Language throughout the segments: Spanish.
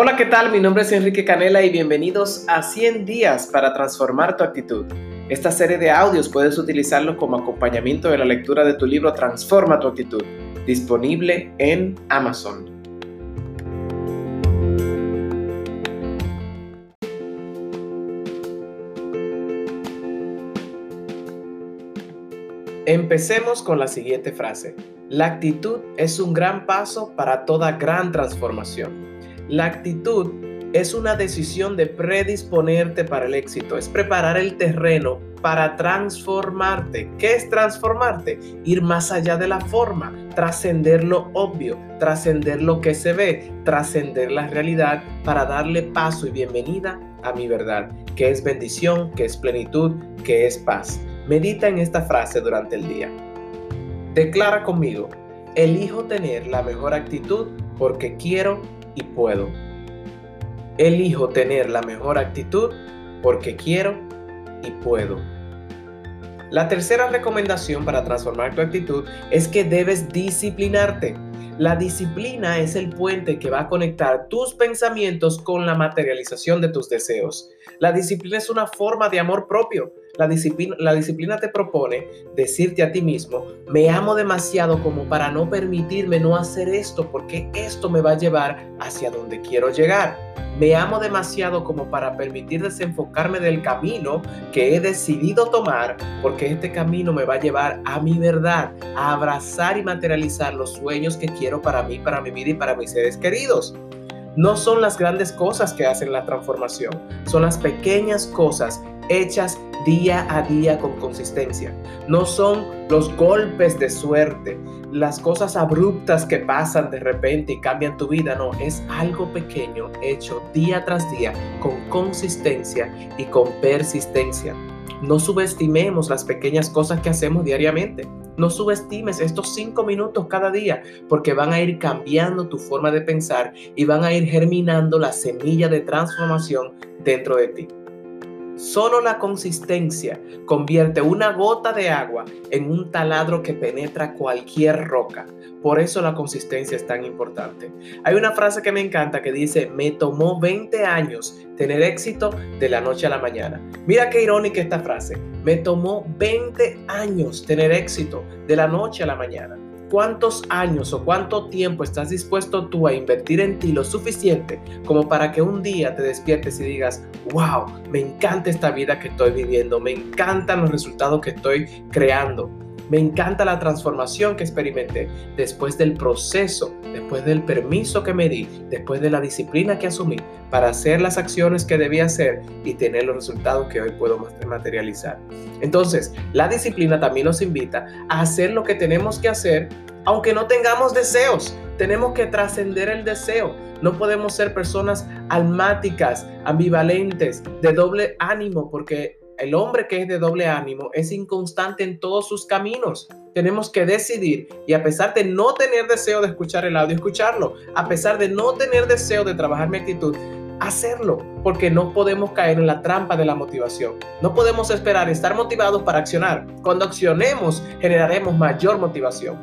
Hola, ¿qué tal? Mi nombre es Enrique Canela y bienvenidos a 100 días para transformar tu actitud. Esta serie de audios puedes utilizarlo como acompañamiento de la lectura de tu libro Transforma tu actitud, disponible en Amazon. Empecemos con la siguiente frase. La actitud es un gran paso para toda gran transformación. La actitud es una decisión de predisponerte para el éxito, es preparar el terreno para transformarte. ¿Qué es transformarte? Ir más allá de la forma, trascender lo obvio, trascender lo que se ve, trascender la realidad para darle paso y bienvenida a mi verdad, que es bendición, que es plenitud, que es paz. Medita en esta frase durante el día. Declara conmigo, elijo tener la mejor actitud porque quiero y puedo. Elijo tener la mejor actitud porque quiero y puedo. La tercera recomendación para transformar tu actitud es que debes disciplinarte. La disciplina es el puente que va a conectar tus pensamientos con la materialización de tus deseos. La disciplina es una forma de amor propio. La disciplina, la disciplina te propone decirte a ti mismo, me amo demasiado como para no permitirme no hacer esto porque esto me va a llevar hacia donde quiero llegar. Me amo demasiado como para permitir desenfocarme del camino que he decidido tomar porque este camino me va a llevar a mi verdad, a abrazar y materializar los sueños que quiero para mí, para mi vida y para mis seres queridos. No son las grandes cosas que hacen la transformación, son las pequeñas cosas hechas día a día con consistencia. No son los golpes de suerte, las cosas abruptas que pasan de repente y cambian tu vida. No, es algo pequeño hecho día tras día con consistencia y con persistencia. No subestimemos las pequeñas cosas que hacemos diariamente. No subestimes estos cinco minutos cada día porque van a ir cambiando tu forma de pensar y van a ir germinando la semilla de transformación dentro de ti. Solo la consistencia convierte una gota de agua en un taladro que penetra cualquier roca. Por eso la consistencia es tan importante. Hay una frase que me encanta que dice, me tomó 20 años tener éxito de la noche a la mañana. Mira qué irónica esta frase. Me tomó 20 años tener éxito de la noche a la mañana. ¿Cuántos años o cuánto tiempo estás dispuesto tú a invertir en ti lo suficiente como para que un día te despiertes y digas, wow, me encanta esta vida que estoy viviendo, me encantan los resultados que estoy creando? Me encanta la transformación que experimenté después del proceso, después del permiso que me di, después de la disciplina que asumí para hacer las acciones que debía hacer y tener los resultados que hoy puedo materializar. Entonces, la disciplina también nos invita a hacer lo que tenemos que hacer, aunque no tengamos deseos. Tenemos que trascender el deseo. No podemos ser personas almáticas, ambivalentes, de doble ánimo, porque el hombre que es de doble ánimo es inconstante en todos sus caminos. Tenemos que decidir y a pesar de no tener deseo de escuchar el audio, escucharlo. A pesar de no tener deseo de trabajar mi actitud, hacerlo, porque no podemos caer en la trampa de la motivación. No podemos esperar estar motivados para accionar. Cuando accionemos, generaremos mayor motivación.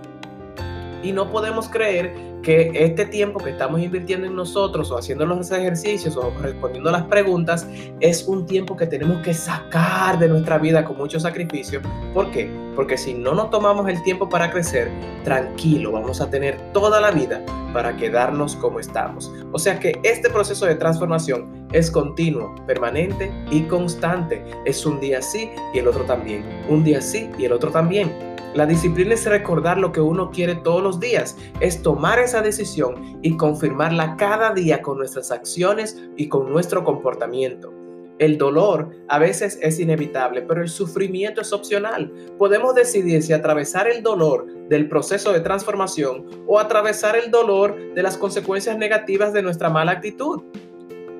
Y no podemos creer que este tiempo que estamos invirtiendo en nosotros o haciendo los ejercicios o respondiendo las preguntas es un tiempo que tenemos que sacar de nuestra vida con mucho sacrificio. ¿Por qué? Porque si no nos tomamos el tiempo para crecer, tranquilo, vamos a tener toda la vida para quedarnos como estamos. O sea que este proceso de transformación es continuo, permanente y constante. Es un día sí y el otro también. Un día sí y el otro también. La disciplina es recordar lo que uno quiere todos los días, es tomar esa decisión y confirmarla cada día con nuestras acciones y con nuestro comportamiento. El dolor a veces es inevitable, pero el sufrimiento es opcional. Podemos decidir si atravesar el dolor del proceso de transformación o atravesar el dolor de las consecuencias negativas de nuestra mala actitud.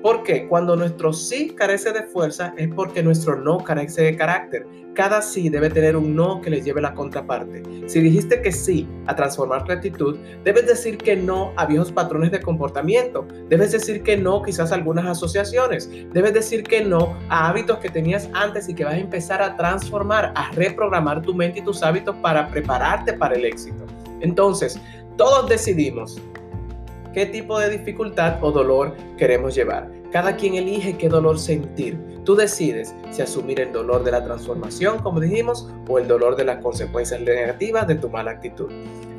Porque cuando nuestro sí carece de fuerza es porque nuestro no carece de carácter. Cada sí debe tener un no que le lleve la contraparte. Si dijiste que sí a transformar tu actitud, debes decir que no a viejos patrones de comportamiento. Debes decir que no quizás a algunas asociaciones. Debes decir que no a hábitos que tenías antes y que vas a empezar a transformar, a reprogramar tu mente y tus hábitos para prepararte para el éxito. Entonces, todos decidimos qué tipo de dificultad o dolor queremos llevar. Cada quien elige qué dolor sentir. Tú decides si asumir el dolor de la transformación, como dijimos, o el dolor de las consecuencias negativas de tu mala actitud.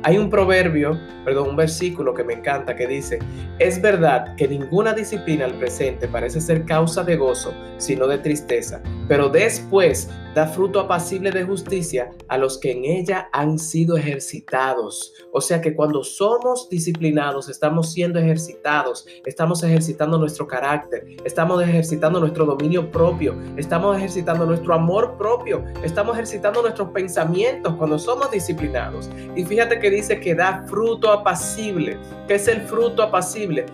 Hay un proverbio, perdón, un versículo que me encanta que dice, es verdad que ninguna disciplina al presente parece ser causa de gozo, sino de tristeza, pero después da fruto apacible de justicia a los que en ella han sido ejercitados. O sea que cuando somos disciplinados, estamos siendo ejercitados, estamos ejercitando nuestro estamos ejercitando nuestro dominio propio, estamos ejercitando nuestro amor propio, estamos ejercitando nuestros pensamientos cuando somos disciplinados. Y fíjate que dice que da fruto apacible. ¿Qué es el fruto apacible?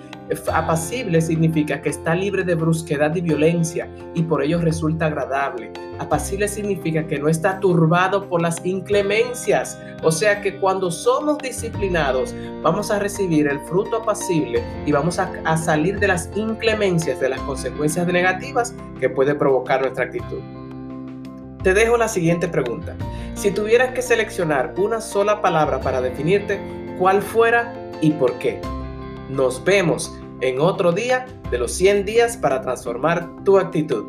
Apacible significa que está libre de brusquedad y violencia y por ello resulta agradable. Apacible significa que no está turbado por las inclemencias. O sea que cuando somos disciplinados vamos a recibir el fruto apacible y vamos a, a salir de las inclemencias, de las consecuencias negativas que puede provocar nuestra actitud. Te dejo la siguiente pregunta. Si tuvieras que seleccionar una sola palabra para definirte, ¿cuál fuera y por qué? Nos vemos en otro día de los 100 días para transformar tu actitud.